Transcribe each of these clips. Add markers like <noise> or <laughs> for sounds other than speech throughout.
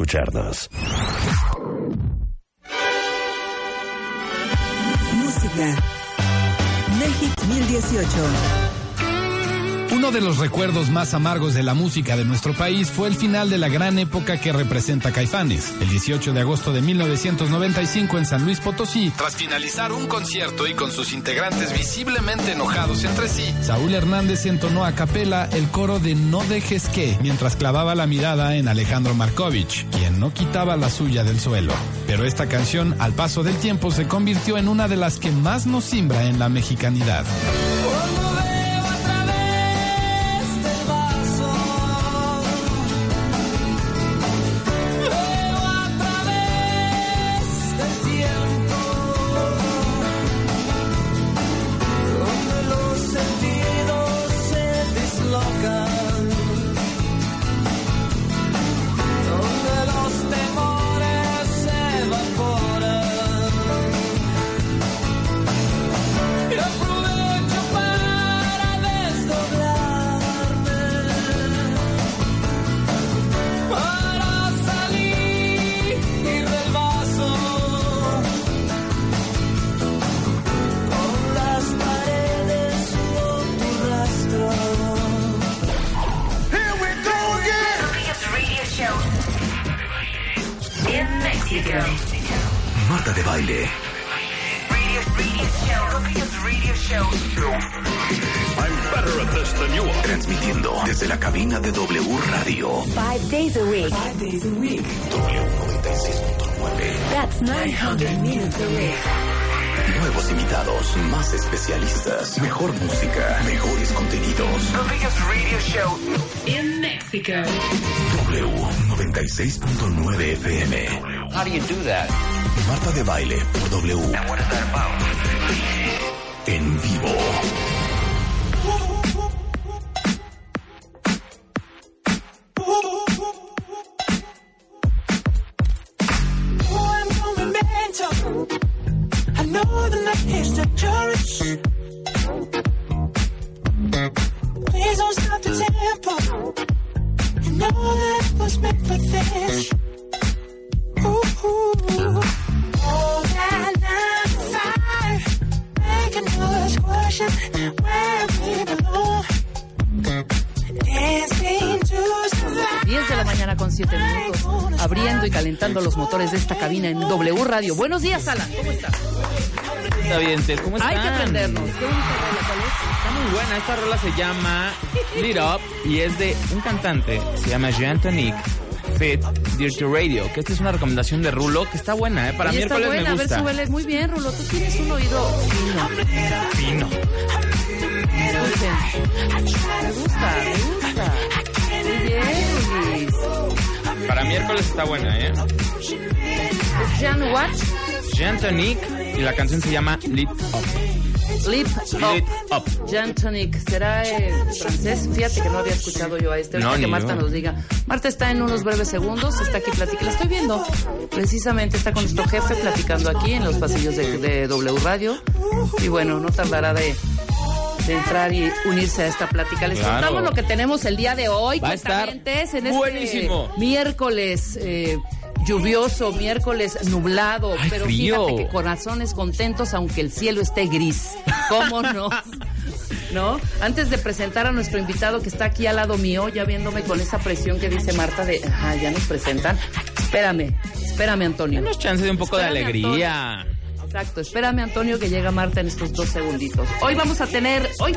escucharnos. Música. México 2018. Uno de los recuerdos más amargos de la música de nuestro país fue el final de la gran época que representa Caifanes. El 18 de agosto de 1995 en San Luis Potosí, tras finalizar un concierto y con sus integrantes visiblemente enojados entre sí, Saúl Hernández entonó a capela el coro de No dejes que, mientras clavaba la mirada en Alejandro Markovich, quien no quitaba la suya del suelo. Pero esta canción, al paso del tiempo, se convirtió en una de las que más nos simbra en la mexicanidad. baile. Radio, radio show, radio show. I'm better at this than you are. Transmitiendo desde la cabina de W Radio. Five days a week. Five days a week. W96.9. That's 900 minutes a week. Nuevos invitados, más especialistas, mejor música, mejores contenidos. The biggest radio show in Mexico. W Marta de Baile por W. En vivo. Mañana con 7 minutos, abriendo y calentando los motores de esta cabina en W Radio. Buenos días, Alan, ¿cómo estás? Está bien, ¿cómo están? Hay que aprendernos. ¿Qué Está muy buena, esta rola se llama Lit Up y es de un cantante, se llama Jean Tonic Fit Dirty Radio, que esta es una recomendación de Rulo, que está buena, ¿eh? Para miércoles está buena. me gusta. A ver, súbele. Muy bien, Rulo, tú tienes un oído fino. Fino. Me gusta, me gusta. Luis. Para miércoles está buena, ¿eh? ¿Es Jean what? Jean Tonic y la canción se llama Lit Up. Lip Up. Up. Jean Tonic, ¿será eh, francés? Fíjate que no había escuchado yo a este. No, que Marta yo. nos diga. Marta está en unos breves segundos, está aquí platicando. La estoy viendo. Precisamente está con nuestro jefe platicando aquí en los pasillos de, de W Radio. Y bueno, no tardará de entrar y unirse a esta plática. Les Claro. contamos lo que tenemos el día de hoy. Va a estar en este buenísimo. miércoles. eh, Lluvioso, miércoles nublado, Ay, pero frío. fíjate que corazones contentos aunque el cielo esté gris. ¿Cómo no? <laughs> ¿No? Antes de presentar a nuestro invitado que está aquí al lado mío, ya viéndome con esa presión que dice Marta de, ajá, ya nos presentan. Espérame, espérame, Antonio. Denos chance de un poco de alegría. Exacto, espérame, Antonio, que llega Marta en estos dos segunditos. Hoy vamos a tener, hoy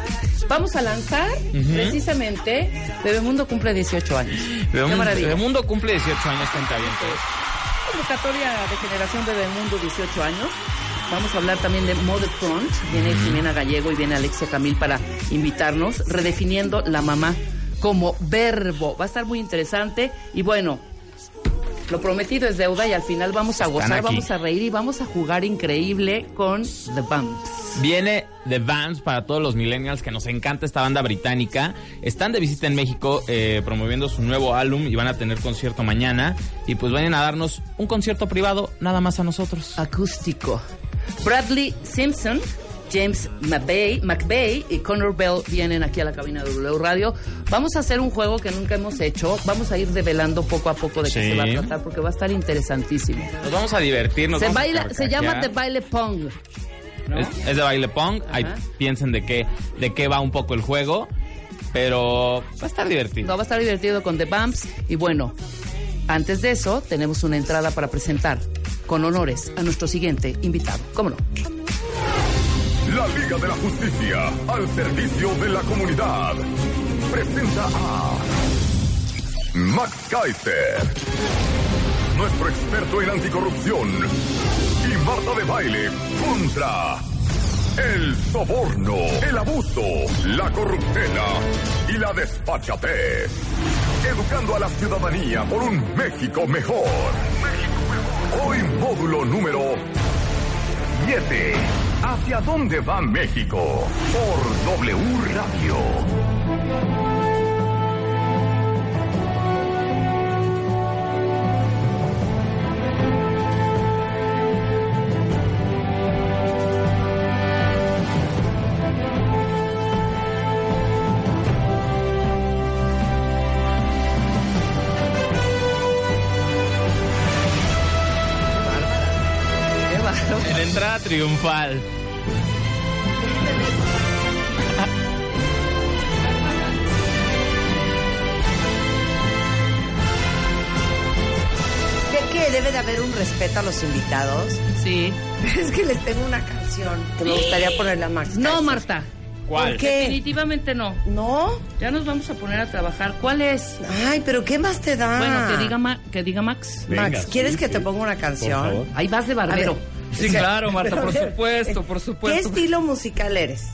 vamos a lanzar precisamente Bebemundo cumple 18 años. Qué Bebemundo, maravilla. Bebemundo cumple 18 años, cuenta bien. Convocatoria de generación Bebemundo, 18 años. Vamos a hablar también de Mother Front. Viene Jimena Gallego y viene Alexia Camil para invitarnos, redefiniendo la mamá como verbo. Va a estar muy interesante. Y bueno, lo prometido es deuda y al final vamos a gozar, vamos a reír y vamos a jugar increíble con The Bumps. Viene The Vans para todos los millennials que nos encanta esta banda británica. Están de visita en México eh, promoviendo su nuevo álbum y van a tener concierto mañana. Y pues vayan a darnos un concierto privado nada más a nosotros. Acústico. Bradley Simpson James McVeigh, McVeigh y Connor Bell vienen aquí a la cabina de W Radio. Vamos a hacer un juego que nunca hemos hecho. Vamos a ir develando poco a poco de qué Sí. se va a tratar porque va a estar interesantísimo. Nos vamos a divertir. nos Se, vamos a baila, se llama. The Baile Pong. ¿no? Es, es de baile pong. Ahí piensen de qué, de qué va un poco el juego. Pero va a estar divertido. No, va a estar divertido con The Bumps. Y bueno, antes de eso, tenemos una entrada para presentar con honores a nuestro siguiente invitado. ¿Cómo no? La Liga de la Justicia al servicio de la comunidad presenta a Max Kaiser, nuestro experto en anticorrupción, y Marta de Baile contra el soborno, el abuso, la corruptela y la desfachatez. Educando a la ciudadanía por un México mejor. Hoy módulo número 7. ¿Hacia dónde va México? Por W Radio. Triunfal. Sé que debe de haber un respeto a los invitados, Sí. <laughs> es que les tengo una canción que me gustaría ponerle a Max. No, Kaiser. Marta. ¿Cuál? ¿Por qué? Definitivamente no. ¿No? Ya nos vamos a poner a trabajar. ¿Cuál es? Ay, pero ¿qué más te da? Bueno, que diga, Ma- que diga Max. Max, ¿quieres que te ponga una canción? Ahí vas de barbero. Sí, <laughs> claro, Marta, por ver, supuesto, por ¿Qué supuesto. estilo musical eres?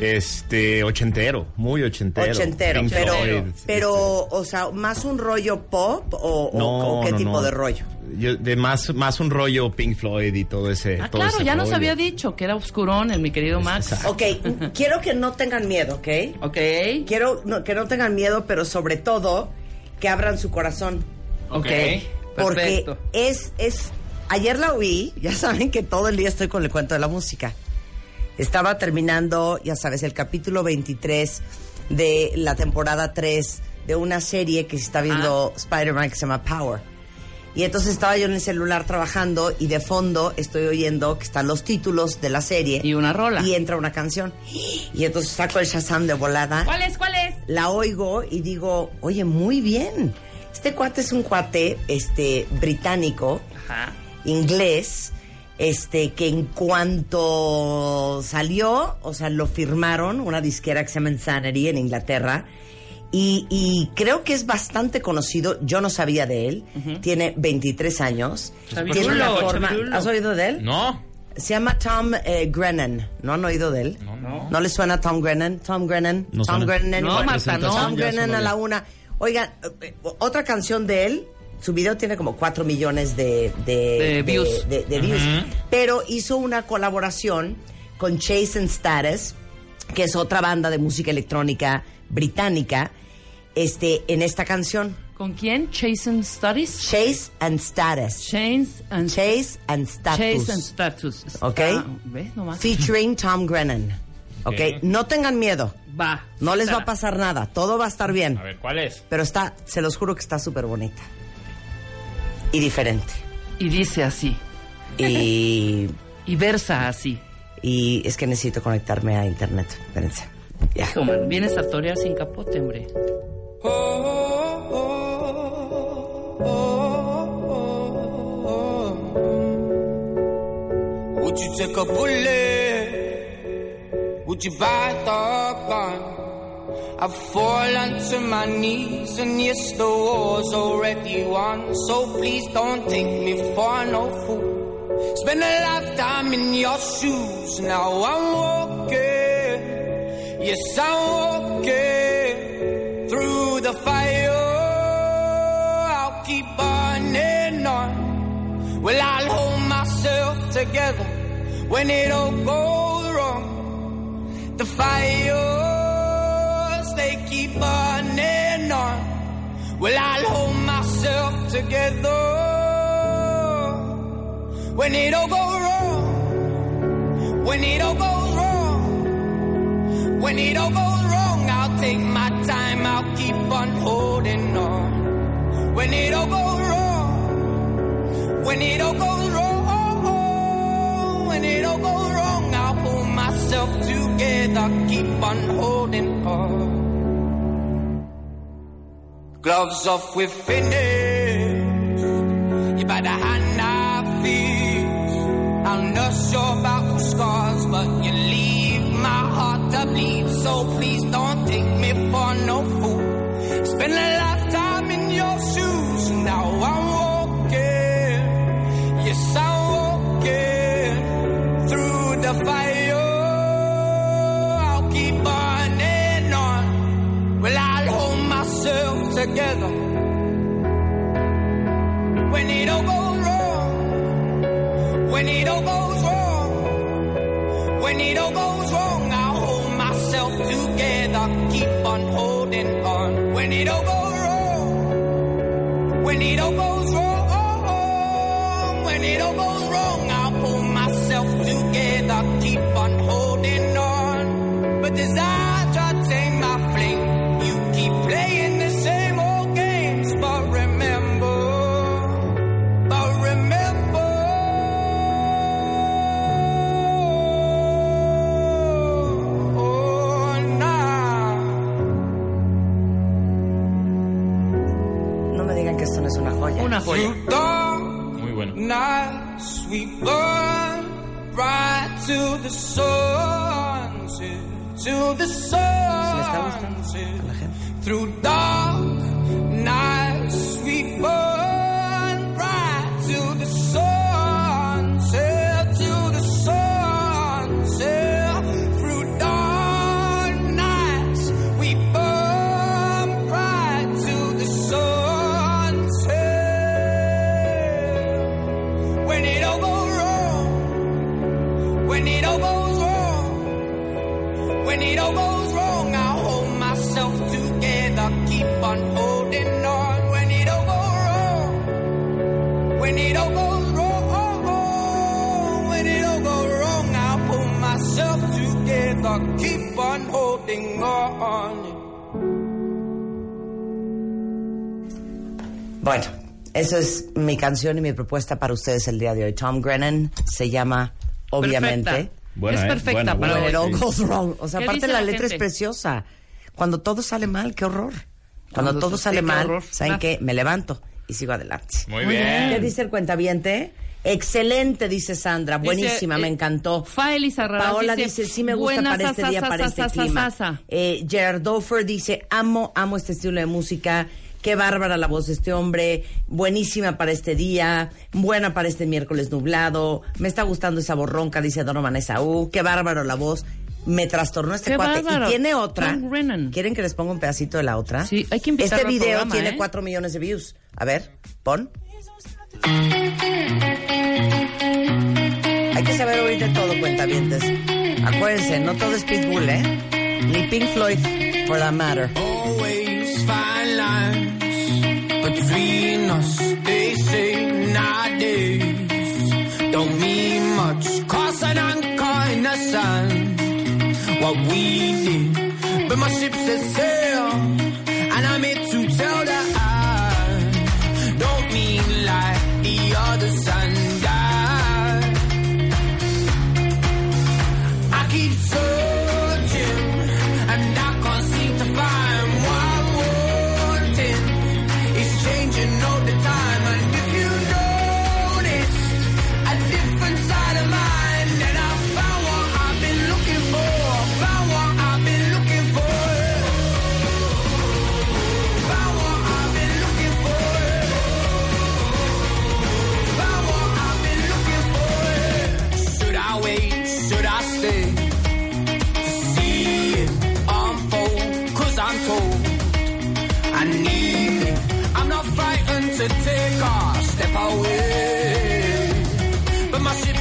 Este, ochentero, muy ochentero. Ochentero, Pink pero, Floyd, pero, o sea, ¿más un rollo pop o, o- No, o qué no, tipo no. de rollo? Yo, de más, más un rollo Pink Floyd y todo ese. Ah, todo claro, ese ya nos había dicho que era oscurón el mi querido Max. Ok, quiero que no tengan miedo, ¿ok? Ok. Quiero no- que no tengan miedo, pero sobre todo que abran su corazón. Ok. Porque Perfecto. es, es, ayer la oí, ya saben que todo el día estoy con el cuento de la música. Estaba terminando, ya sabes, el capítulo 23 de la temporada 3 de una serie que se está viendo Spider-Man que se llama Power. Y entonces estaba yo en el celular trabajando y de fondo estoy oyendo que están los títulos de la serie. Y una rola. Y entra una canción. Y entonces saco el Shazam de volada ¿Cuál es? ¿Cuál es? la oigo y digo, oye, muy bien. Este cuate es un cuate este, británico, Ajá. Inglés, este, que en cuanto salió, o sea, lo firmaron, una disquera que se llama Insanity en Inglaterra. Y, y creo que es bastante conocido, yo no sabía de él, tiene 23 años, tiene una forma. ¿has oído de él? No. Se llama Tom eh, Grennan, ¿no han oído de él? No, no. ¿No le suena Tom Grennan? Tom Grennan. No Tom suena. Grennan. No, Marta, no. Tom Grennan a la una. Oigan, eh, eh, otra canción de él, su video tiene como 4 millones de, de, De views. de- de views. Pero hizo una colaboración con Chase and Status, que es otra banda de música electrónica británica, este, en esta canción. ¿Con quién? Chase and Studies. Chase and Status. Chase and Chase and Status. Chase and Status. Ok. ¿Ves nomás? Featuring Tom Grennan. Ok, Ok. no tengan miedo. Va. No les va a pasar nada. Todo va a estar bien. A ver, ¿cuál es? Pero está, se los juro que está súper bonita. Y diferente. Y dice así. Y, <laughs> Y versa así. y es que necesito conectarme a internet. Espérense. Ya. Como vienes a torear sin capote, hombre. Would you take a bullet? Would you buy the gun? I fall onto my knees and yes, the war's already won. So please don't take me for no fool. Spend a lifetime in your shoes. Now I'm walking. Yes, I'm walking through the fire. I'll keep burning on. Well, I'll hold myself together when it all goes wrong. The they keep burning on. Well, I'll hold myself together when it all goes wrong. When it all goes wrong. When it all goes wrong, I'll take my time, I'll keep on holding on. When it all goes wrong, when it all goes wrong, when it all goes wrong, I'll pull myself together, keep on holding on. Gloves off, we're finished. You by the hand I feel. I'll nurse your battle scars, but you leave my heart to bleed. So please don't take me for no fool. Spend a lifetime in your shoes. Now I'm walking. Yes, I'm walking through the fire. Together. When it all goes wrong, when it all goes wrong, when it all goes wrong, I'll hold myself together, keep on holding on. When it all goes we burn right to the sun, to the ¿Le está gustando sun. a la gente? Through dark es mi canción y mi propuesta para ustedes el día de hoy. Tom Grennan se llama, obviamente, Perfecta. Buena, es ¿eh? perfecta Buena, para. It All sí. Goes Wrong. O sea, ¿Qué aparte dice la la letra es preciosa. Cuando todo sale mal, qué horror. Cuando, Cuando todo sale mal, horror. ¿saben Ah. qué? Me levanto y sigo adelante. Muy, Muy bien. ¿Qué dice el cuentaviente? Excelente, dice Sandra. Buenísima, Dice, me eh, encantó. Faeli Paola dice, sí me gusta buena para este sa, día, sa, para sa, este sa, sa, clima. sa, sa. Eh, Gerard Dofer dice, amo, amo este estilo de música. Qué bárbara la voz de este hombre. Buenísima para este día. Buena para este miércoles nublado. Me está gustando esa borronca, dice Donovan Esaú. Qué bárbaro la voz. Me trastornó este Qué cuate. bárbaro. Y tiene otra. ¿Quieren que les ponga un pedacito de la otra? Sí, hay que Este video programa, tiene ¿eh? 4 millones de views. A ver, pon. Hay que saber oír de todo, cuentavientes. Acuérdense, no todo es Pitbull, ¿eh? Ni Pink Floyd, for that matter. Between us. They say nowadays don't mean much. Cross an anchor in the sand. What we did, but my ship set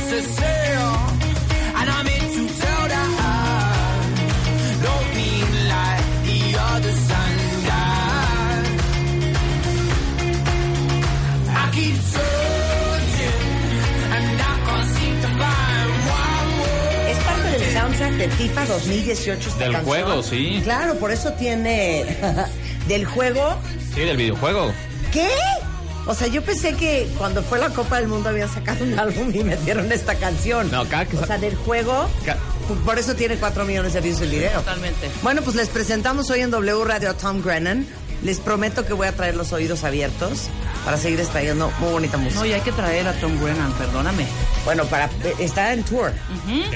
But my ship's a sail, and I'm here to tell that I don't mean like the others and I. I keep searching, and I can't seem to find what I want. Es parte del soundtrack Fíjate, FIFA 2018 esta Del canción. juego, sí. Claro, por eso tiene <laughs> del juego. Sí, del videojuego. ¿Qué? O sea, yo pensé que cuando fue la Copa del Mundo habían sacado un álbum y metieron esta canción. No, cada que O sea, del juego, por eso tiene 4 millones de views el video. Totalmente. Bueno, pues les presentamos hoy en W Radio a Tom Grennan. Les prometo que voy a traer los oídos abiertos para seguir extrayendo muy bonita música. No, y hay que traer a Tom Brennan, perdóname. Bueno, para eh, está en tour.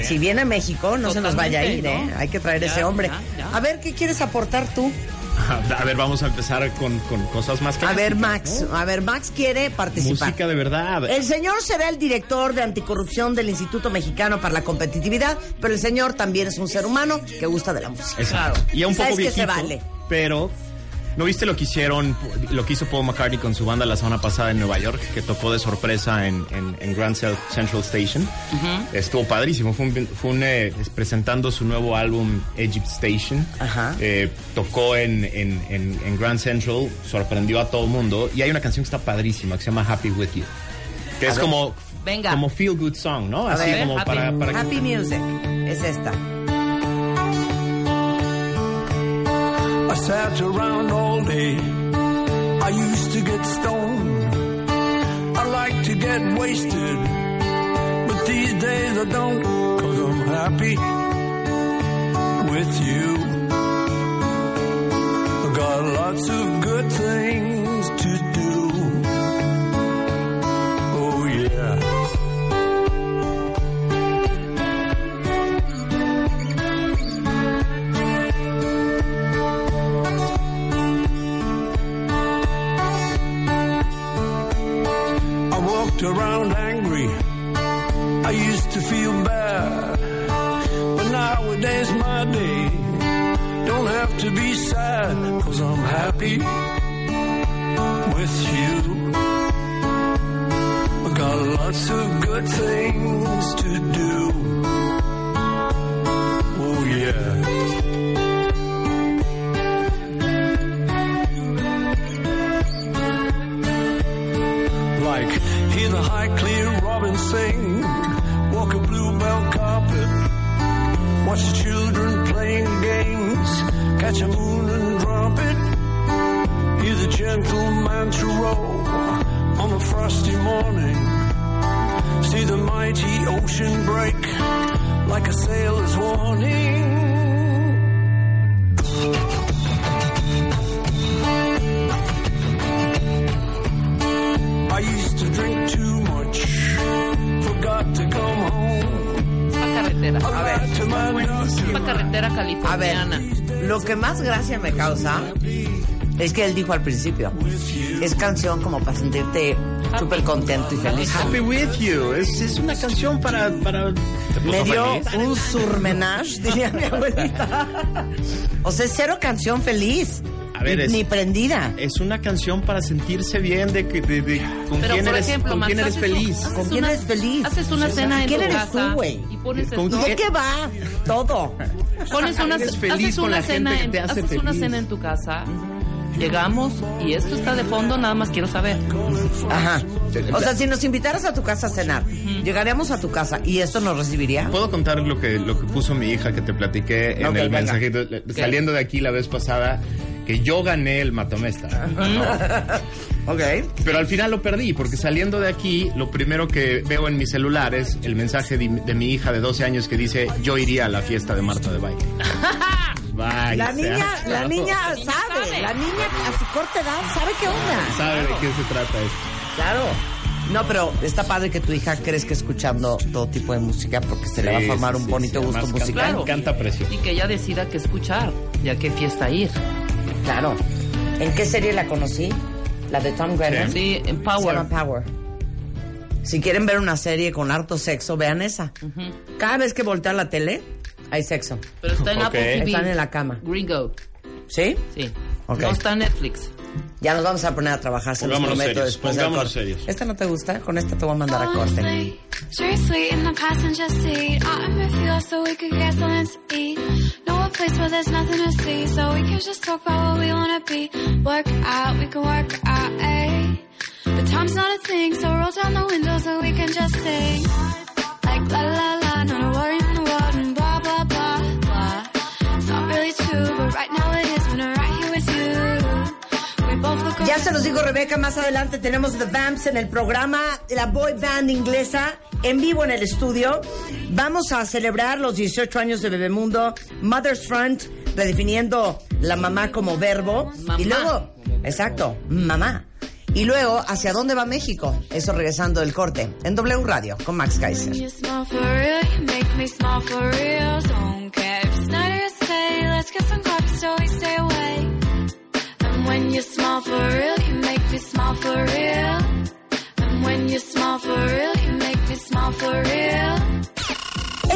Si viene a México, no se nos vaya a ir, ¿eh? Hay que traer Ya, ese hombre. ya, ya. A ver, ¿qué quieres aportar tú? <laughs> A ver, vamos a empezar con, con cosas más A clásicas. ver, Max. A ver, Max quiere participar. Música de verdad. El señor será el director de anticorrupción del Instituto Mexicano para la Competitividad, pero el señor también es un ser humano que gusta de la música. Exacto. Y a un ¿Sabes poco que se viejito, vale? pero ¿no viste lo que hicieron, lo que hizo Paul McCartney con su banda la semana pasada en Nueva York, que tocó de sorpresa en, en- en Grand Central Station? Estuvo padrísimo, fue, un, fue un, eh, es presentando su nuevo álbum Egypt Station. Ajá. Eh, tocó en, en- Grand Central, sorprendió a todo el mundo y hay una canción que está padrísima que se llama Happy With You. Que es ver. como, Venga. como feel good song, ¿no? A Así ver, como happy- para, para Happy Music es esta. Sat around all day. I used to get stoned. I like to get wasted. But these days I don't, cause I'm happy with you. I got lots of good things to do. The high clear robin sing, walk a bluebell carpet, watch the children playing games, catch a moon and drop it, hear the gentle mantra roll on a frosty morning, see the mighty ocean break like a sailor's warning. Esa carretera a ver, californiana. lo que más gracia me causa es que él dijo al principio, es canción como para sentirte súper contento y feliz. Happy With You. Es, es una canción para... para Me dio un surmenage, diría mi abuelita. <laughs> O sea, cero canción feliz. A ver, ni, es- ni prendida. Es una canción para sentirse bien de, que- de, de- con Pero, quién por eres, ejemplo, con Max, quién eres haces un- feliz. ¿Con quién una- eres feliz? Haces una Sí, cena en ¿Quién tu eres casa tú, güey? y pones ¿Con esto. ¿Y de qué va? Todo. Pones una, haces una cena en, una cena tu casa. Llegamos y esto está de fondo, nada más quiero saber. Ajá. O sea, si nos invitaras a tu casa a cenar, llegaríamos a tu casa y esto nos recibiría. ¿Puedo contar lo que, lo que puso mi hija que te platiqué en el venga. mensajito? Saliendo de aquí la vez pasada, que yo gané el matamesta. <laughs> Ok. Pero al final lo perdí, porque saliendo de aquí, lo primero que veo en mi celular es el mensaje de, de mi hija de 12 años que dice, yo iría a la fiesta de Marta de baile. <laughs> Bye, La niña, la niña sabe, sabe. la niña a su corta edad sabe qué onda. ¿Sabe de qué se trata esto? Claro. No, pero está padre que tu hija crezca escuchando todo tipo de música porque se le va a Sí, formar sí, un sí, bonito sí, gusto musical. Claro. Canta precioso. Y que ella decida qué escuchar y a qué fiesta ir. Claro. ¿En qué serie la conocí? La de Tom Grennan. Sí, en Se Power. llama Power. Si quieren ver una serie con harto sexo, vean esa. Cada vez que voltea la tele, hay sexo. Pero está en. <laughs> Apple TV. Están en la cama. Gringo. ¿Sí? Sí. Ok. No está en Netflix. Ya nos vamos a poner a trabajar, se los prometo serios, después del corte. serios. ¿Esta no te gusta? Con esta te voy a mandar a corte. Seriously, seriously, in the passenger seat. I'm with you so we could get something to eat. Know a place where there's nothing to see, so we can just talk about what we wanna be. Work out, we can work out, eh? But time's not a thing, so roll down the window so we can just sing. Like la la la, not a worry Ya se los digo Rebeca, más adelante tenemos The Vamps en el programa, la boy band inglesa, en vivo en el estudio. Vamos a celebrar los 18 años de Bebemundo, Mother's Front, redefiniendo la mamá como verbo. Y luego, exacto, mamá. Y luego, ¿hacia dónde va México? Eso regresando del corte, en W Radio, con Max Kaiser. When you smile for real, you make me smile for real. And when you smile for real, you make me smile for real.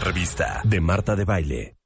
revista de Marta de Baile.